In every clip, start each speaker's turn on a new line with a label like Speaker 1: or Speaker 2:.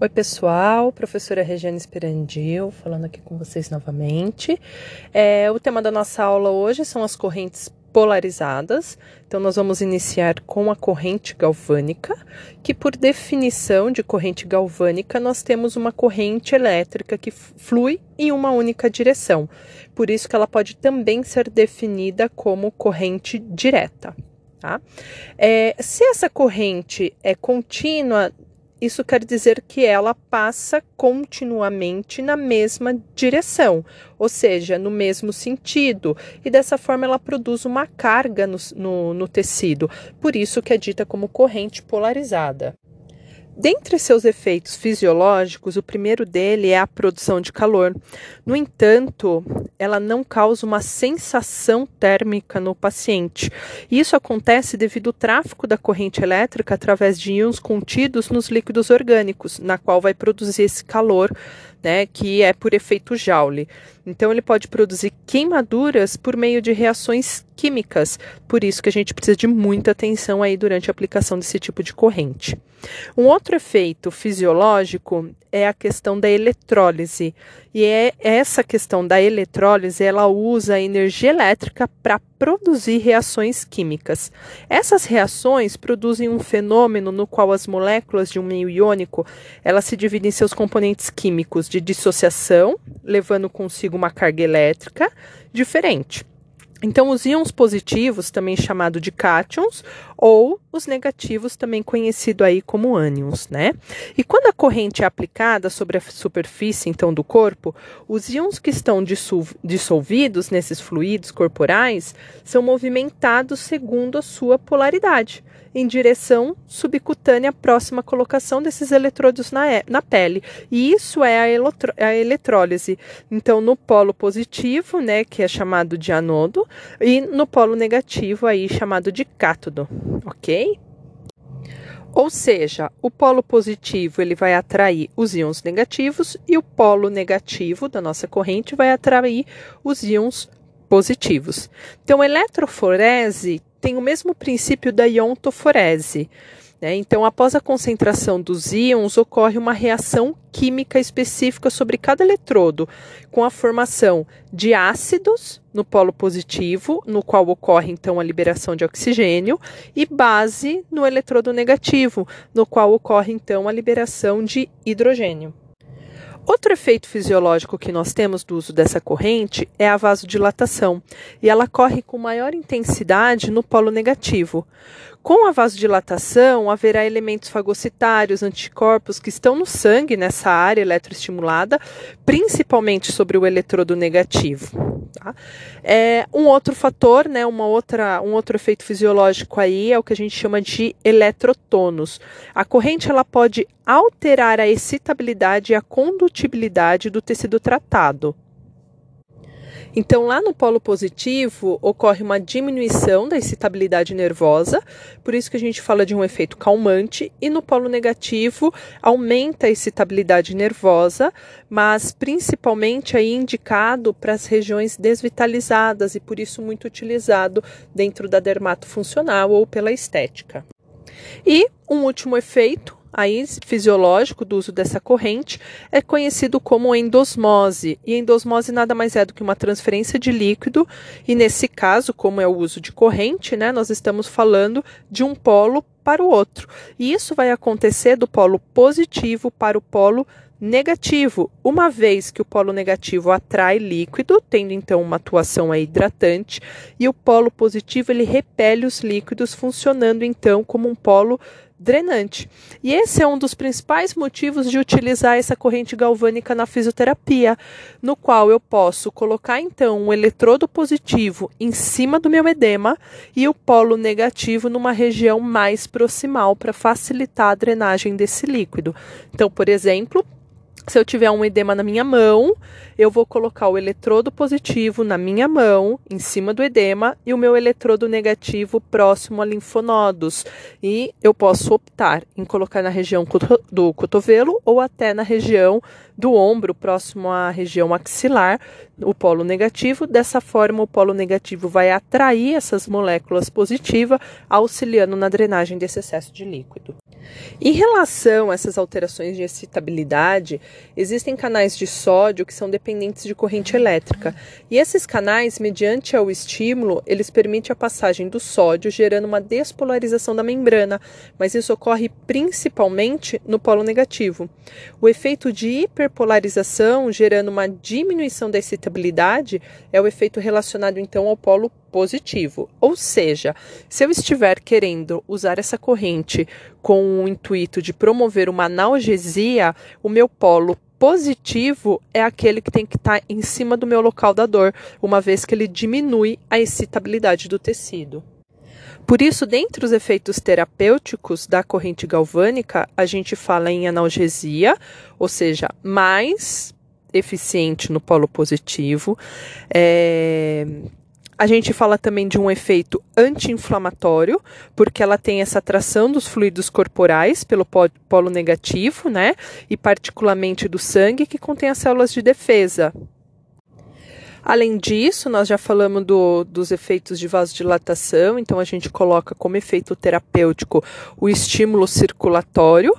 Speaker 1: Oi, pessoal, professora Regiane Esperandil, falando aqui com vocês novamente. É, o tema da nossa aula hoje são as correntes polarizadas. Então, nós vamos iniciar com a corrente galvânica, que, por definição de corrente galvânica, nós temos uma corrente elétrica que flui em uma única direção. Por isso que ela pode também ser definida como corrente direta. Tá? É, se essa corrente é contínua, isso quer dizer que ela passa continuamente na mesma direção, ou seja, no mesmo sentido, e dessa forma ela produz uma carga no, no, no tecido, por isso que é dita como corrente polarizada. Dentre seus efeitos fisiológicos, o primeiro dele é a produção de calor. No entanto, ela não causa uma sensação térmica no paciente. Isso acontece devido ao tráfego da corrente elétrica através de íons contidos nos líquidos orgânicos, na qual vai produzir esse calor né, que é por efeito Joule. Então ele pode produzir queimaduras por meio de reações químicas. Por isso que a gente precisa de muita atenção aí durante a aplicação desse tipo de corrente. Um outro efeito fisiológico é a questão da eletrólise. E é essa questão da eletrólise, ela usa a energia elétrica para produzir reações químicas. Essas reações produzem um fenômeno no qual as moléculas de um meio iônico, elas se dividem em seus componentes químicos de dissociação, levando consigo uma carga elétrica diferente. Então, os íons positivos, também chamado de cátions, ou os negativos, também conhecido aí como ânions, né? E quando a corrente é aplicada sobre a superfície, então, do corpo, os íons que estão dissolvidos nesses fluidos corporais são movimentados segundo a sua polaridade em direção subcutânea próxima à colocação desses eletrodos na, na pele. E isso é a, a eletrólise. Então, no polo positivo, né, que é chamado de anodo, e no polo negativo, aí chamado de cátodo, ok? Ou seja, o polo positivo ele vai atrair os íons negativos e o polo negativo da nossa corrente vai atrair os íons positivos. Então, eletroforese tem o mesmo princípio da iontoforese. Né? Então, após a concentração dos íons, ocorre uma reação química específica sobre cada eletrodo, com a formação de ácidos no polo positivo, no qual ocorre então a liberação de oxigênio, e base no eletrodo negativo, no qual ocorre então a liberação de hidrogênio. Outro efeito fisiológico que nós temos do uso dessa corrente é a vasodilatação, e ela corre com maior intensidade no polo negativo. Com a vasodilatação, haverá elementos fagocitários, anticorpos que estão no sangue nessa área eletroestimulada, principalmente sobre o eletrodo negativo. Tá? É, um outro fator, né, uma outra, um outro efeito fisiológico aí é o que a gente chama de eletrotônus. A corrente ela pode alterar a excitabilidade e a condutibilidade do tecido tratado. Então, lá no polo positivo, ocorre uma diminuição da excitabilidade nervosa, por isso que a gente fala de um efeito calmante, e no polo negativo, aumenta a excitabilidade nervosa, mas principalmente aí indicado para as regiões desvitalizadas e por isso muito utilizado dentro da dermato funcional ou pela estética. E um último efeito aí fisiológico do uso dessa corrente é conhecido como endosmose. E endosmose nada mais é do que uma transferência de líquido, e nesse caso, como é o uso de corrente, né, nós estamos falando de um polo para o outro. E isso vai acontecer do polo positivo para o polo negativo, uma vez que o polo negativo atrai líquido, tendo então uma atuação hidratante, e o polo positivo ele repele os líquidos, funcionando então como um polo drenante. E esse é um dos principais motivos de utilizar essa corrente galvânica na fisioterapia, no qual eu posso colocar então um eletrodo positivo em cima do meu edema e o polo negativo numa região mais proximal para facilitar a drenagem desse líquido. Então, por exemplo, Se eu tiver um edema na minha mão, eu vou colocar o eletrodo positivo na minha mão, em cima do edema, e o meu eletrodo negativo próximo a linfonodos. E eu posso optar em colocar na região do cotovelo ou até na região do ombro, próximo à região axilar, o polo negativo. Dessa forma, o polo negativo vai atrair essas moléculas positivas, auxiliando na drenagem desse excesso de líquido. Em relação a essas alterações de excitabilidade, existem canais de sódio que são dependentes de corrente elétrica. E esses canais, mediante o estímulo, eles permitem a passagem do sódio, gerando uma despolarização da membrana, mas isso ocorre principalmente no polo negativo. O efeito de hiperpolarização, gerando uma diminuição da excitabilidade, é o efeito relacionado então ao polo positivo. Ou seja, se eu estiver querendo usar essa corrente com o intuito de promover uma analgesia, o meu polo positivo é aquele que tem que estar tá em cima do meu local da dor, uma vez que ele diminui a excitabilidade do tecido. Por isso, dentre os efeitos terapêuticos da corrente galvânica, a gente fala em analgesia, ou seja, mais eficiente no polo positivo, é, a gente fala também de um efeito anti-inflamatório, porque ela tem essa atração dos fluidos corporais pelo polo negativo, né? E particularmente do sangue, que contém as células de defesa. Além disso, nós já falamos do, dos efeitos de vasodilatação, então a gente coloca como efeito terapêutico o estímulo circulatório.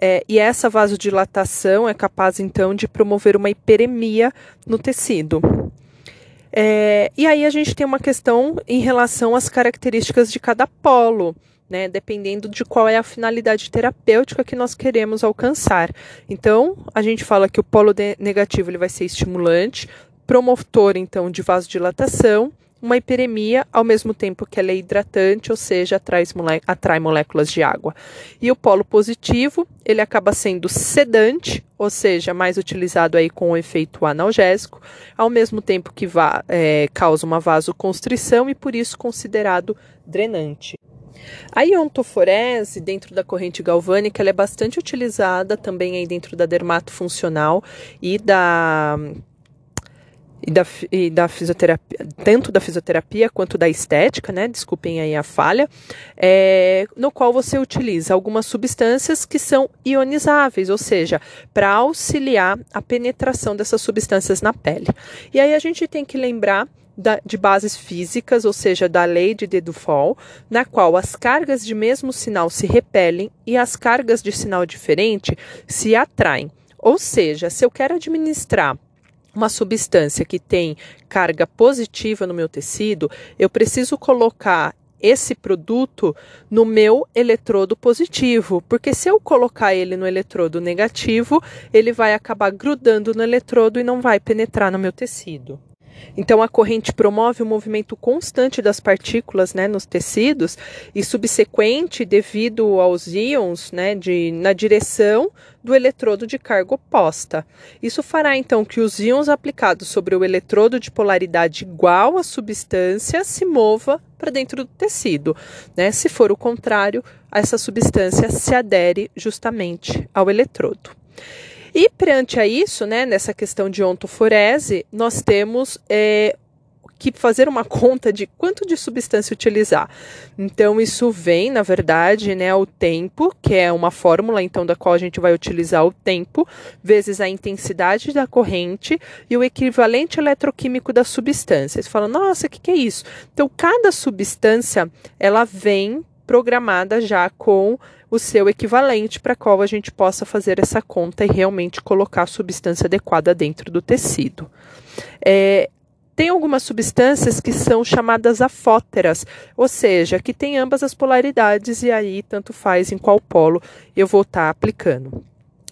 Speaker 1: É, e essa vasodilatação é capaz então de promover uma hiperemia no tecido. É, e aí a gente tem uma questão em relação às características de cada polo. Né, dependendo de qual é a finalidade terapêutica que nós queremos alcançar. Então, a gente fala que o polo negativo ele vai ser estimulante, promotor então de vasodilatação, uma hiperemia, ao mesmo tempo que ela é hidratante, ou seja, atrai, atrai moléculas de água. E o polo positivo, ele acaba sendo sedante, ou seja, mais utilizado aí com o efeito analgésico, ao mesmo tempo que é, causa uma vasoconstrição e por isso considerado drenante. A iontoforese, dentro da corrente galvânica, ela é bastante utilizada também aí dentro da dermatofuncional e da e da, e da fisioterapia, tanto da fisioterapia quanto da estética, né? Desculpem aí a falha, é, no qual você utiliza algumas substâncias que são ionizáveis, ou seja, para auxiliar a penetração dessas substâncias na pele. E aí a gente tem que lembrar da, de bases físicas, ou seja, da lei de Dedufol, na qual as cargas de mesmo sinal se repelem e as cargas de sinal diferente se atraem. Ou seja, se eu quero administrar uma substância que tem carga positiva no meu tecido, eu preciso colocar esse produto no meu eletrodo positivo, porque se eu colocar ele no eletrodo negativo, ele vai acabar grudando no eletrodo e não vai penetrar no meu tecido. Então, a corrente promove o movimento constante das partículas né, nos tecidos e subsequente devido aos íons né, de, na direção do eletrodo de carga oposta. Isso fará então que os íons aplicados sobre o eletrodo de polaridade igual à substância se mova para dentro do tecido. Né? Se for o contrário, essa substância se adere justamente ao eletrodo. E perante a isso, né, nessa questão de ontoforese, nós temos é, que fazer uma conta de quanto de substância utilizar. Então, isso vem, na verdade, né, o tempo, que é uma fórmula, então, da qual a gente vai utilizar o tempo, vezes a intensidade da corrente e o equivalente eletroquímico da substância. Você fala, nossa, o que, que é isso? Então, cada substância, ela vem programada já com o seu equivalente para qual a gente possa fazer essa conta e realmente colocar a substância adequada dentro do tecido. É, tem algumas substâncias que são chamadas afóteras, ou seja, que tem ambas as polaridades e aí tanto faz em qual polo eu vou estar tá aplicando.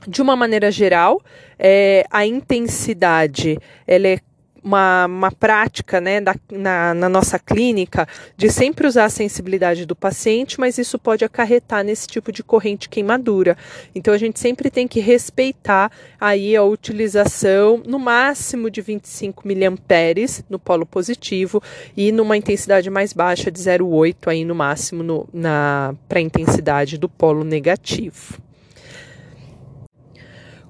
Speaker 1: De uma maneira geral, é, a intensidade ela é uma, uma prática né, da, na, na nossa clínica de sempre usar a sensibilidade do paciente, mas isso pode acarretar nesse tipo de corrente queimadura. Então a gente sempre tem que respeitar aí a utilização no máximo de 25 miliamperes no polo positivo e numa intensidade mais baixa de 0,8 aí no máximo para intensidade do polo negativo.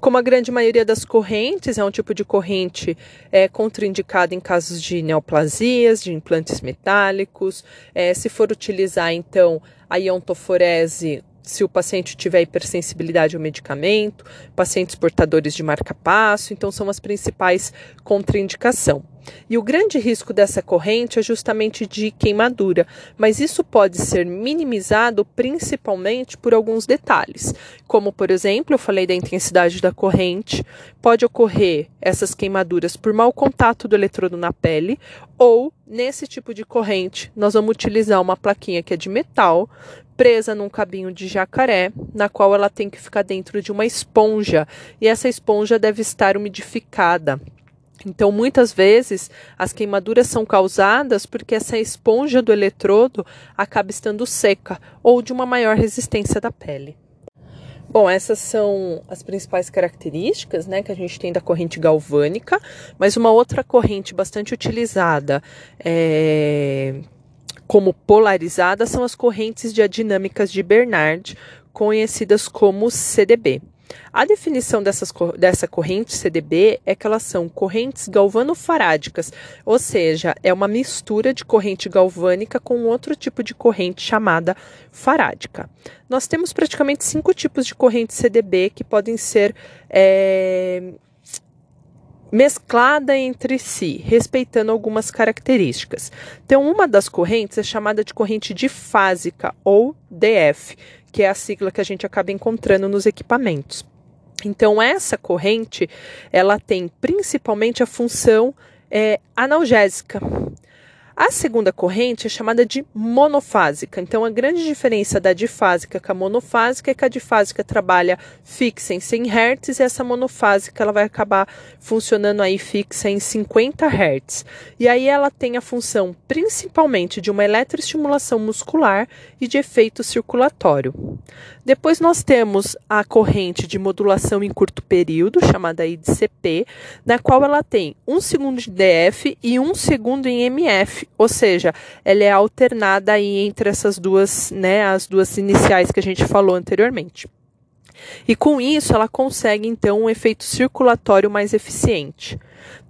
Speaker 1: Como a grande maioria das correntes, é um tipo de corrente é, contraindicada em casos de neoplasias, de implantes metálicos. É, se for utilizar, então, a iontoforese se o paciente tiver hipersensibilidade ao medicamento, pacientes portadores de marca-passo, então são as principais contraindicação. E o grande risco dessa corrente é justamente de queimadura, mas isso pode ser minimizado principalmente por alguns detalhes, como por exemplo, eu falei da intensidade da corrente, pode ocorrer essas queimaduras por mau contato do eletrodo na pele, ou nesse tipo de corrente, nós vamos utilizar uma plaquinha que é de metal, presa num cabinho de jacaré, na qual ela tem que ficar dentro de uma esponja, e essa esponja deve estar umidificada. Então, muitas vezes, as queimaduras são causadas porque essa esponja do eletrodo acaba estando seca ou de uma maior resistência da pele. Bom, essas são as principais características né, que a gente tem da corrente galvânica, mas uma outra corrente bastante utilizada é, como polarizada são as correntes diadinâmicas de Bernard, conhecidas como CDB. A definição dessas, dessa corrente CDB é que elas são correntes galvanofarádicas, ou seja, é uma mistura de corrente galvânica com outro tipo de corrente chamada farádica. Nós temos praticamente cinco tipos de corrente CDB que podem ser é, entre si, respeitando algumas características. Então, uma das correntes é chamada de corrente difásica ou DF, que é a sigla que a gente acaba encontrando nos equipamentos. Então, essa corrente, ela tem principalmente a função é, analgésica. A segunda corrente é chamada de monofásica. Então, a grande diferença da difásica com a monofásica é que a difásica trabalha fixa em 100 Hz e essa monofásica ela vai acabar funcionando aí fixa em 50 Hz. E aí ela tem a função principalmente de uma eletroestimulação muscular e de efeito circulatório. Depois nós temos a corrente de modulação em curto período, chamada aí de CP, na qual ela tem um segundo de DF e um segundo em MF, ou seja, ela é alternada aí entre essas duas, né, as duas iniciais que a gente falou anteriormente. E com isso ela consegue então um efeito circulatório mais eficiente.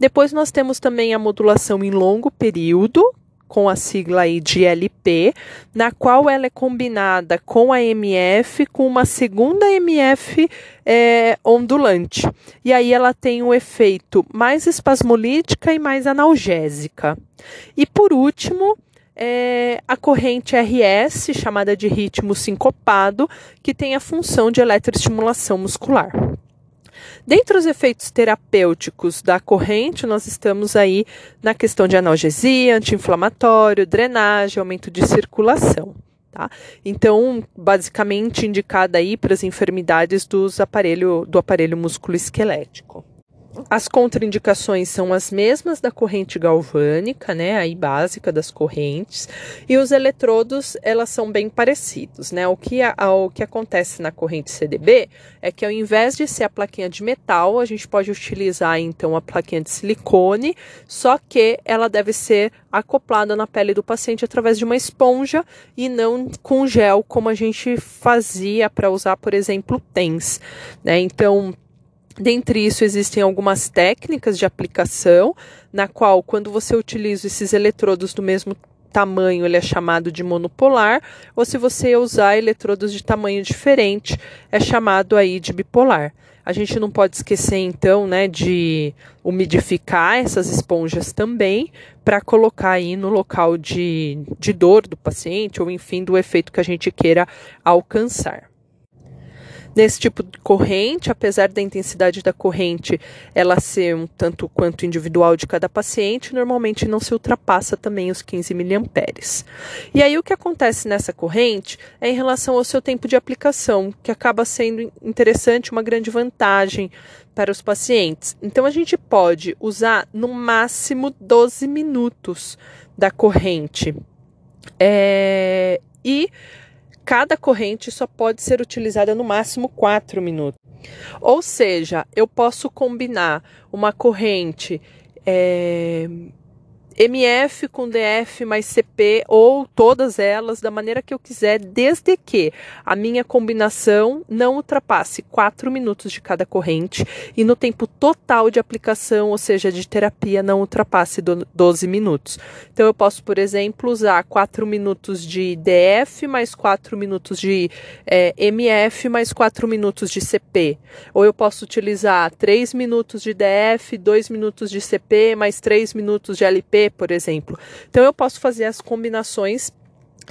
Speaker 1: Depois nós temos também a modulação em longo período, com a sigla aí de LP, na qual ela é combinada com a MF com uma segunda MF é, ondulante. E aí ela tem um efeito mais espasmolítica e mais analgésica. E por último, é a corrente RS, chamada de ritmo sincopado, que tem a função de eletroestimulação muscular. Dentre os efeitos terapêuticos da corrente, nós estamos aí na questão de analgesia, anti-inflamatório, drenagem, aumento de circulação. Tá? Então, basicamente indicada aí para as enfermidades dos aparelho, do aparelho musculoesquelético. As contraindicações são as mesmas da corrente galvânica, né, aí básica das correntes, e os eletrodos, elas são bem parecidos, né? O que, a, o que acontece na corrente CDB é que ao invés de ser a plaquinha de metal, a gente pode utilizar então a plaquinha de silicone, só que ela deve ser acoplada na pele do paciente através de uma esponja e não com gel, como a gente fazia para usar, por exemplo, TENS, né? Então, Dentre isso, existem algumas técnicas de aplicação, na qual, quando você utiliza esses eletrodos do mesmo tamanho, ele é chamado de monopolar, ou se você usar eletrodos de tamanho diferente, é chamado aí de bipolar. A gente não pode esquecer, então, né, de umidificar essas esponjas também, para colocar aí no local de, de dor do paciente, ou enfim, do efeito que a gente queira alcançar. Nesse tipo de corrente, apesar da intensidade da corrente ela ser um tanto quanto individual de cada paciente, normalmente não se ultrapassa também os 15 miliamperes. E aí o que acontece nessa corrente é em relação ao seu tempo de aplicação, que acaba sendo interessante, uma grande vantagem para os pacientes. Então a gente pode usar no máximo 12 minutos da corrente. É, e cada corrente só pode ser utilizada no máximo 4 minutos. Ou seja, eu posso combinar uma corrente é, MF com DF mais CP ou todas elas da maneira que eu quiser, desde que a minha combinação não ultrapasse 4 minutos de cada corrente e no tempo total de aplicação, ou seja, de terapia, não ultrapasse 12 minutos. Então eu posso, por exemplo, usar 4 minutos de DF mais 4 minutos de é, MF mais 4 minutos de CP. Ou eu posso utilizar 3 minutos de DF, 2 minutos de CP mais 3 minutos de LP por exemplo. Então eu posso fazer as combinações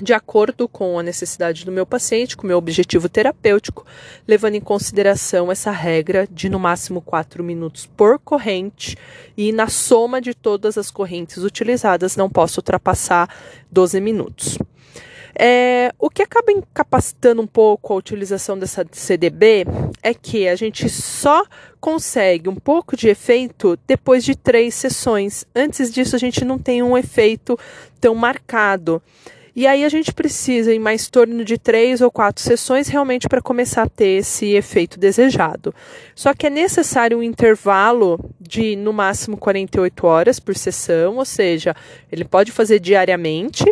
Speaker 1: de acordo com a necessidade do meu paciente, com o meu objetivo terapêutico, levando em consideração essa regra de no máximo 4 minutos por corrente e na soma de todas as correntes utilizadas não posso ultrapassar 12 minutos. É, o que acaba incapacitando um pouco a utilização dessa CDB é que a gente só consegue um pouco de efeito depois de três sessões. Antes disso, a gente não tem um efeito tão marcado. E aí a gente precisa em mais torno de três ou quatro sessões realmente para começar a ter esse efeito desejado. Só que é necessário um intervalo de no máximo 48 horas por sessão, ou seja, ele pode fazer diariamente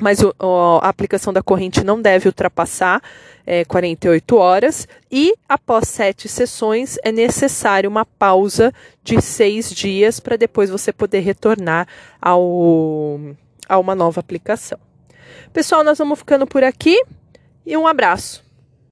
Speaker 1: mas o, a aplicação da corrente não deve ultrapassar é, 48 horas e após sete sessões é necessário uma pausa de seis dias para depois você poder retornar ao, a uma nova aplicação. Pessoal, nós vamos ficando por aqui e um abraço.